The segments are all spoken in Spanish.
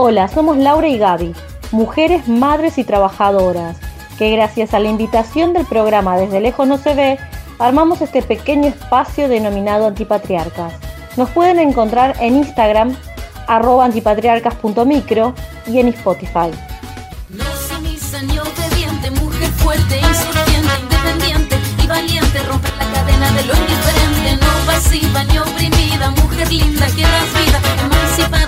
Hola, somos Laura y Gaby, mujeres, madres y trabajadoras, que gracias a la invitación del programa Desde Lejos No Se Ve, armamos este pequeño espacio denominado Antipatriarcas. Nos pueden encontrar en Instagram, arroba antipatriarcas.micro y en Spotify. No pasiva ni oprimida, mujer linda que vida,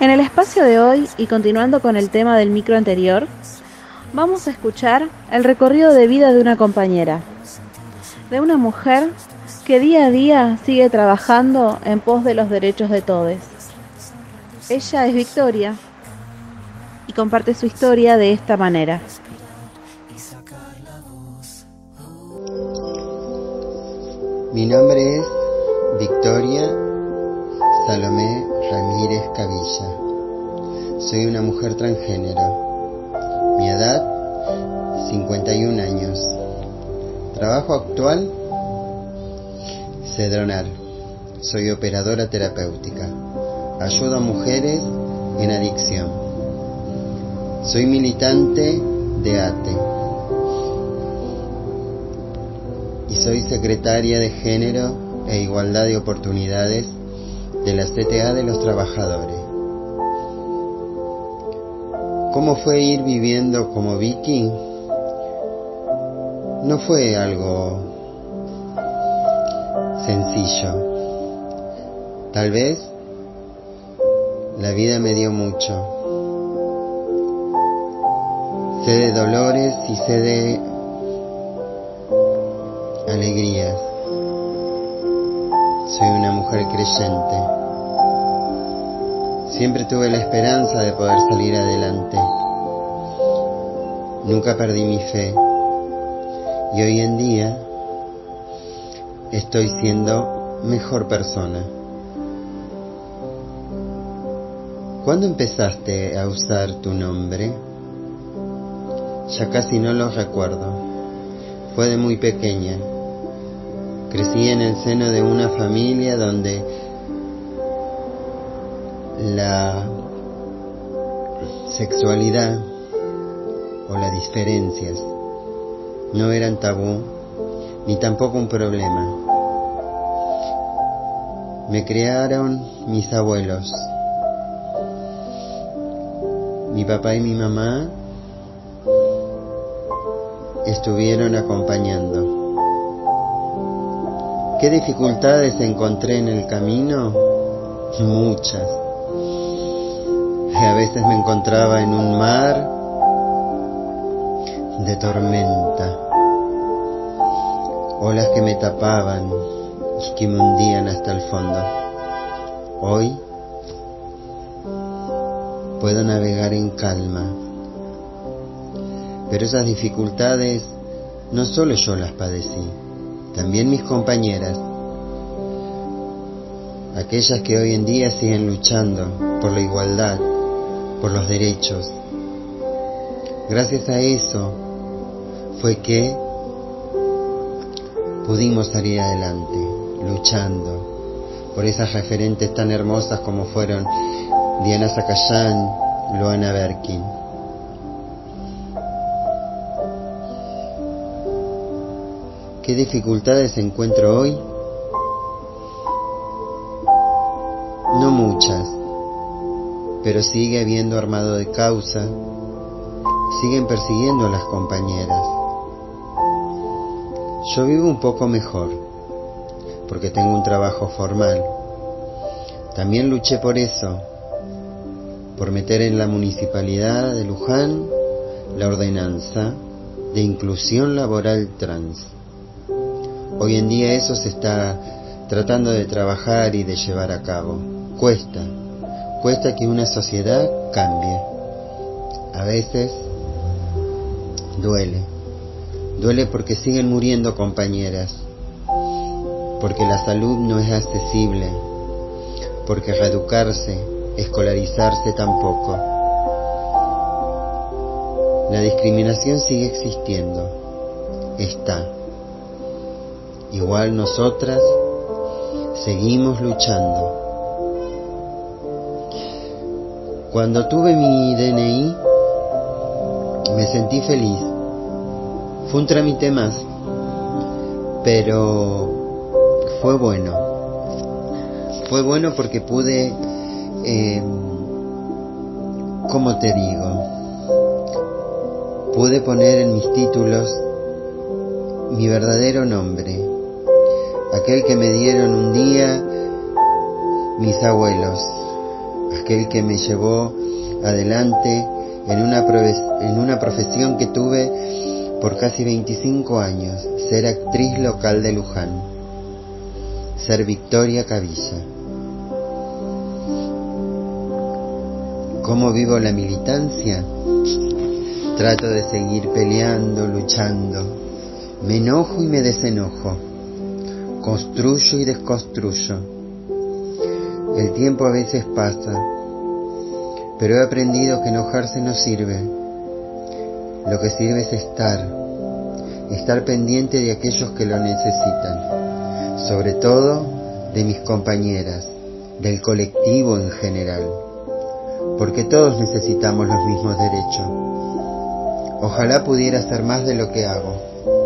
En el espacio de hoy, y continuando con el tema del micro anterior, vamos a escuchar el recorrido de vida de una compañera, de una mujer que día a día sigue trabajando en pos de los derechos de todos. Ella es Victoria y comparte su historia de esta manera. Mi nombre es Victoria Salomé Ramírez Cavilla. Soy una mujer transgénero. Mi edad, 51 años. Trabajo actual, Cedronar. Soy operadora terapéutica. Ayudo a mujeres en adicción. Soy militante de ATE. Y soy secretaria de Género e Igualdad de Oportunidades de la CTA de los Trabajadores. ¿Cómo fue ir viviendo como Vicky? No fue algo sencillo. Tal vez la vida me dio mucho. Sé de dolores y sé de alegrías. Soy una mujer creyente. Siempre tuve la esperanza de poder salir adelante. Nunca perdí mi fe. Y hoy en día estoy siendo mejor persona. ¿Cuándo empezaste a usar tu nombre? Ya casi no lo recuerdo. Fue de muy pequeña. Crecí en el seno de una familia donde la sexualidad o las diferencias no eran tabú ni tampoco un problema. Me crearon mis abuelos, mi papá y mi mamá estuvieron acompañando. ¿Qué dificultades encontré en el camino? Muchas. A veces me encontraba en un mar de tormenta, olas que me tapaban y que me hundían hasta el fondo. Hoy puedo navegar en calma. Pero esas dificultades no solo yo las padecí, también mis compañeras, aquellas que hoy en día siguen luchando por la igualdad, por los derechos. Gracias a eso fue que pudimos salir adelante, luchando por esas referentes tan hermosas como fueron Diana Zacayán, Luana Berkin. ¿Qué dificultades encuentro hoy? No muchas, pero sigue habiendo armado de causa, siguen persiguiendo a las compañeras. Yo vivo un poco mejor, porque tengo un trabajo formal. También luché por eso, por meter en la municipalidad de Luján la ordenanza de inclusión laboral trans. Hoy en día eso se está tratando de trabajar y de llevar a cabo. Cuesta, cuesta que una sociedad cambie. A veces duele, duele porque siguen muriendo compañeras, porque la salud no es accesible, porque reeducarse escolarizarse tampoco. La discriminación sigue existiendo, está. Igual nosotras seguimos luchando. Cuando tuve mi DNI me sentí feliz. Fue un trámite más, pero fue bueno. Fue bueno porque pude eh, ¿cómo te digo? Pude poner en mis títulos mi verdadero nombre, aquel que me dieron un día mis abuelos, aquel que me llevó adelante en una, profesión que tuve por casi 25 años, ser actriz local de Luján, ser Victoria Cavilla. ¿Cómo vivo la militancia? Trato de seguir peleando, luchando. Me enojo y me desenojo. Construyo y desconstruyo. El tiempo a veces pasa, pero he aprendido que enojarse no sirve. Lo que sirve es estar, estar pendiente de aquellos que lo necesitan, sobre todo de mis compañeras, del colectivo en general porque todos necesitamos los mismos derechos. Ojalá pudiera hacer más de lo que hago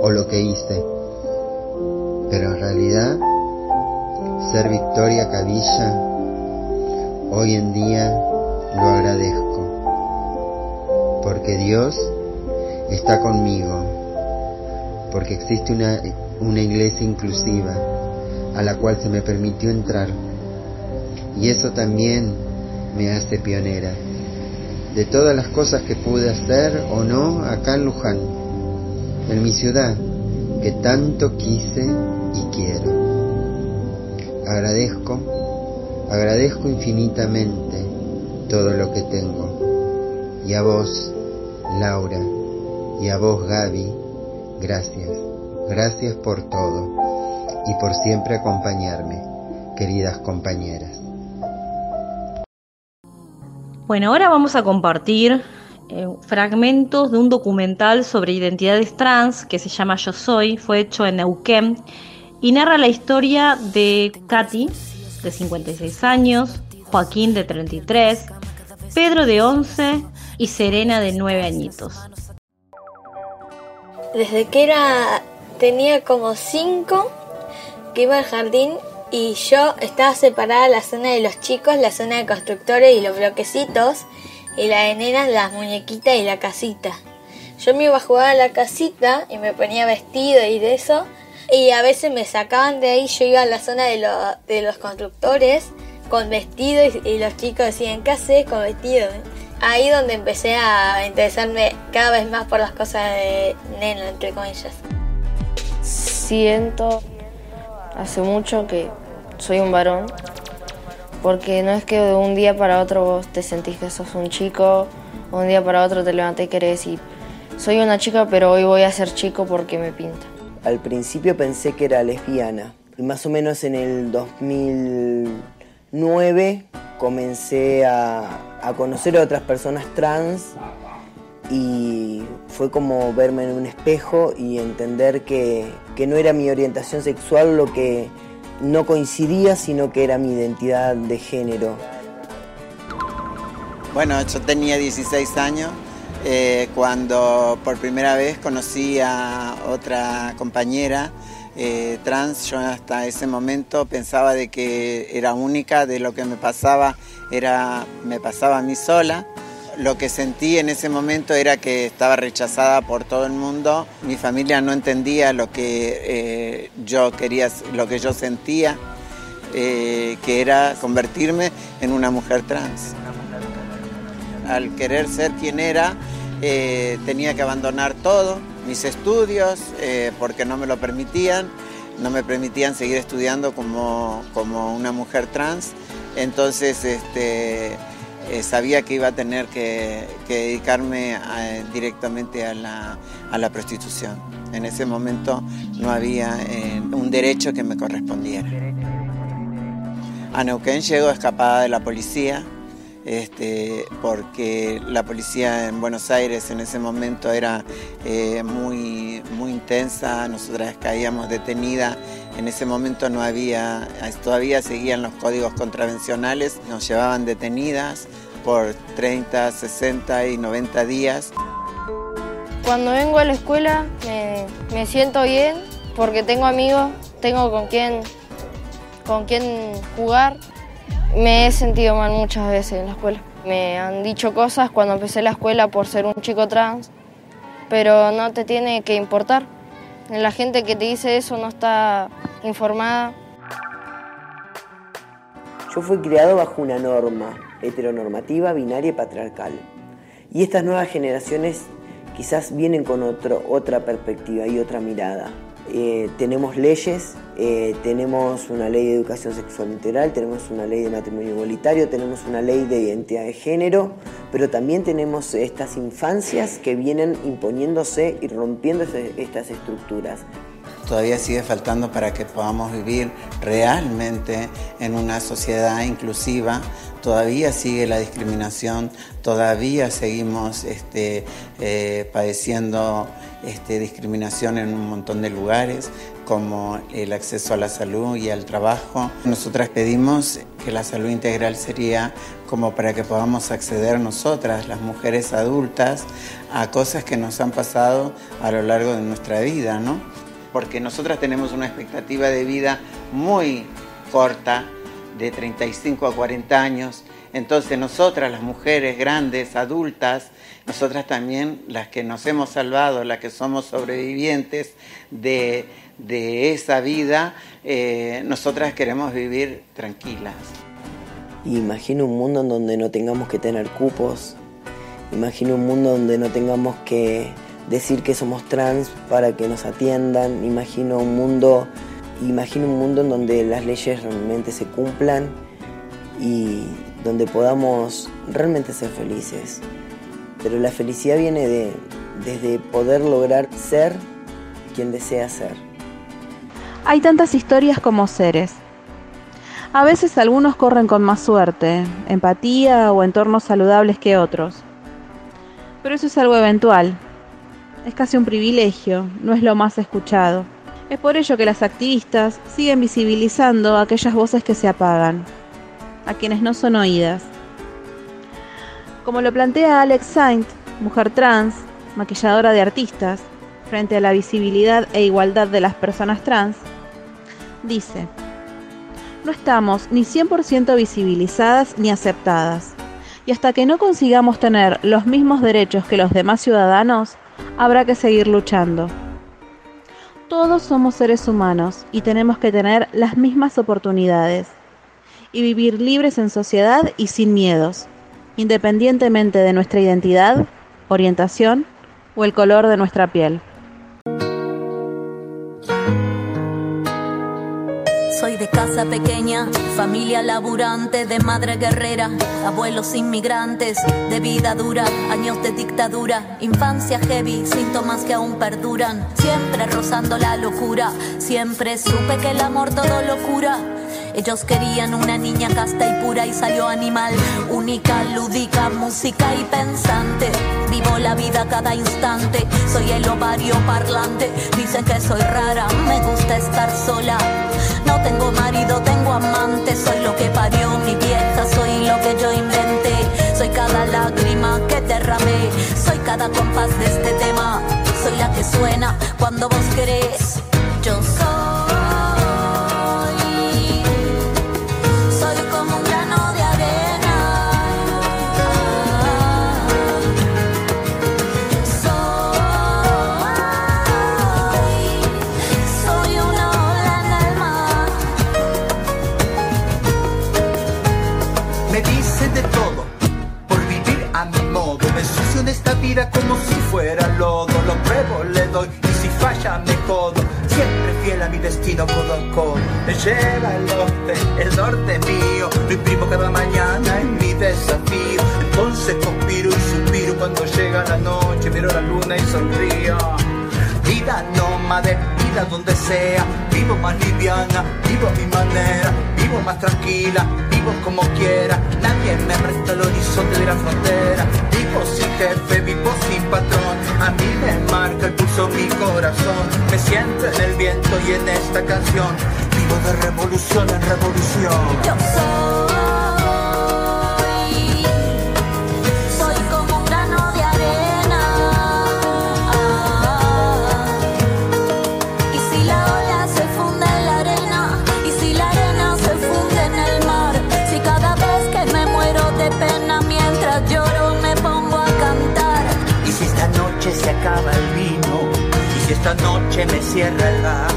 o lo que hice, pero en realidad ser Victoria Cavilla hoy en día lo agradezco, porque Dios está conmigo, porque existe una, una iglesia inclusiva a la cual se me permitió entrar. Y eso también me hace pionera. de todas las cosas que pude hacer o no acá en Luján, en mi ciudad, que tanto quise y quiero. Agradezco, agradezco infinitamente todo lo que tengo. Y a vos, Laura, y a vos, Gaby, gracias. Gracias por todo y por siempre acompañarme, queridas compañeras. Bueno, ahora vamos a compartir eh, fragmentos de un documental sobre identidades trans que se llama Yo Soy, fue hecho en Neuquén y narra la historia de Katy, de 56 años, Joaquín, de 33, Pedro, de 11 y Serena, de 9 añitos. Desde que era tenía como 5 que iba al jardín y yo estaba separada la zona de los chicos, la zona de constructores y los bloquecitos, y la de nenas, las muñequitas y la casita. Yo me iba a jugar a la casita y me ponía vestido y de eso, y a veces me sacaban de ahí, yo iba a la zona de, de los constructores con vestido y, los chicos decían, ¿qué haces con vestido? Ahí donde empecé a interesarme cada vez más por las cosas de nena, entre comillas. Siento hace mucho que soy un varón, porque no es que de un día para otro vos te sentís que sos un chico, un día para otro te levanté y querés decir, soy una chica, pero hoy voy a ser chico porque me pinta. Al principio pensé que era lesbiana, y más o menos en el 2009 comencé a, conocer a otras personas trans y fue como verme en un espejo y entender que, que no era mi orientación sexual lo que no coincidía, sino que era mi identidad de género. Bueno, yo tenía 16 años eh, cuando por primera vez conocí a otra compañera eh, trans. Yo hasta ese momento pensaba de que era única, de lo que me pasaba era me pasaba a mí sola lo que sentí en ese momento era que estaba rechazada por todo el mundo. Mi familia no entendía lo que eh, yo quería, lo que yo sentía, que era convertirme en una mujer trans. Al querer ser quien era, eh, tenía que abandonar todo, mis estudios, porque no me lo permitían, no me permitían seguir estudiando como, como una mujer trans. Entonces, este, eh, sabía que iba a tener que, dedicarme directamente a la, prostitución. En ese momento no había eh, un derecho que me correspondiera. A Neuquén llegó escapada de la policía, este, porque la policía en Buenos Aires en ese momento era eh, muy, muy intensa, nosotras caíamos detenidas, en ese momento no había, todavía seguían los códigos contravencionales, nos llevaban detenidas por 30, 60 y 90 días. Cuando vengo a la escuela me, me siento bien porque tengo amigos, tengo con quién, con quién jugar me he sentido mal muchas veces en la escuela. Me han dicho cosas cuando empecé la escuela por ser un chico trans, pero no te tiene que importar. La gente que te dice eso no está informada. Yo fui criado bajo una norma heteronormativa, binaria y patriarcal. Y estas nuevas generaciones quizás vienen con otro, otra perspectiva y otra mirada. Eh, tenemos leyes, eh, tenemos una ley de educación sexual integral, tenemos una ley de matrimonio igualitario, tenemos una ley de identidad de género, pero también tenemos estas infancias que vienen imponiéndose y rompiendo estas estructuras. Todavía sigue faltando para que podamos vivir realmente en una sociedad inclusiva todavía sigue la discriminación, todavía seguimos este, eh, padeciendo este, discriminación en un montón de lugares, como el acceso a la salud y al trabajo. Nosotras pedimos que la salud integral sería como para que podamos acceder nosotras, las mujeres adultas, a cosas que nos han pasado a lo largo de nuestra vida, ¿no? Porque nosotras tenemos una expectativa de vida muy corta, de 35 a 40 años. Entonces nosotras, las mujeres grandes, adultas, nosotras también, las que nos hemos salvado, las que somos sobrevivientes de, esa vida, eh, nosotras queremos vivir tranquilas. Imagino un mundo en donde no tengamos que tener cupos, Imagino un mundo donde no tengamos que decir que somos trans para que nos atiendan. Imagino un mundo, imagino un mundo en donde las leyes realmente se cumplan y donde podamos realmente ser felices. Pero la felicidad viene de, desde poder lograr ser quien desea ser. Hay tantas historias como seres. A veces algunos corren con más suerte, empatía o entornos saludables que otros. Pero eso es algo eventual. Es casi un privilegio, no es lo más escuchado. Es por ello que las activistas siguen visibilizando aquellas voces que se apagan, a quienes no son oídas. Como lo plantea Alex Saint, mujer trans, maquilladora de artistas, frente a la visibilidad e igualdad de las personas trans, dice, no estamos ni 100% visibilizadas ni aceptadas, y hasta que no consigamos tener los mismos derechos que los demás ciudadanos, habrá que seguir luchando. Todos somos seres humanos y tenemos que tener las mismas oportunidades y vivir libres en sociedad y sin miedos, independientemente de nuestra identidad, orientación o el color de nuestra piel. Soy de casa pequeña, familia laburante, de madre guerrera, abuelos inmigrantes, de vida dura, años de dictadura, infancia heavy, síntomas que aún perduran, siempre rozando la locura, siempre supe que el amor todo lo cura. Ellos querían una niña casta y pura y salió animal, única, lúdica, música y pensante. Vivo la vida cada instante, soy el ovario parlante. Dicen que soy rara, me gusta estar sola. No tengo marido, tengo amante, soy lo que parió mi vieja, soy lo que yo inventé. Soy cada lágrima que derramé, soy cada compás de este tema, soy la que suena cuando vos querés. Yo Siempre fiel a mi destino, codo. Me lleva el norte, el norte mío. Lo imprimo cada mañana en mi desafío. Entonces conspiro y suspiro cuando llega la noche. Miro la luna y sonrío. Vida nómade, vida donde sea. Vivo más liviana, vivo a mi manera. Vivo más tranquila, vivo como quiera. Nadie me resta el horizonte de la frontera. Vivo sin jefe, vivo sin patrón. A mí me marca el pulso mi corazón. Me siento en el viento y en esta canción. Vivo de revolución en revolución. que me cierra el bar.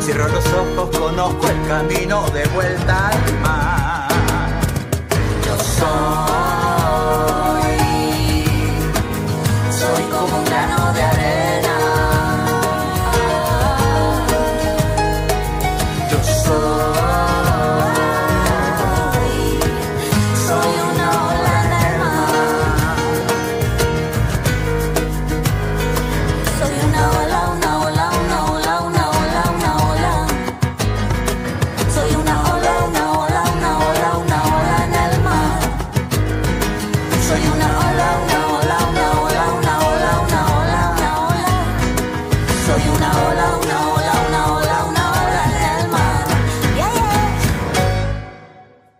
Cierro los ojos, conozco el camino de vuelta al mar. Yo soy.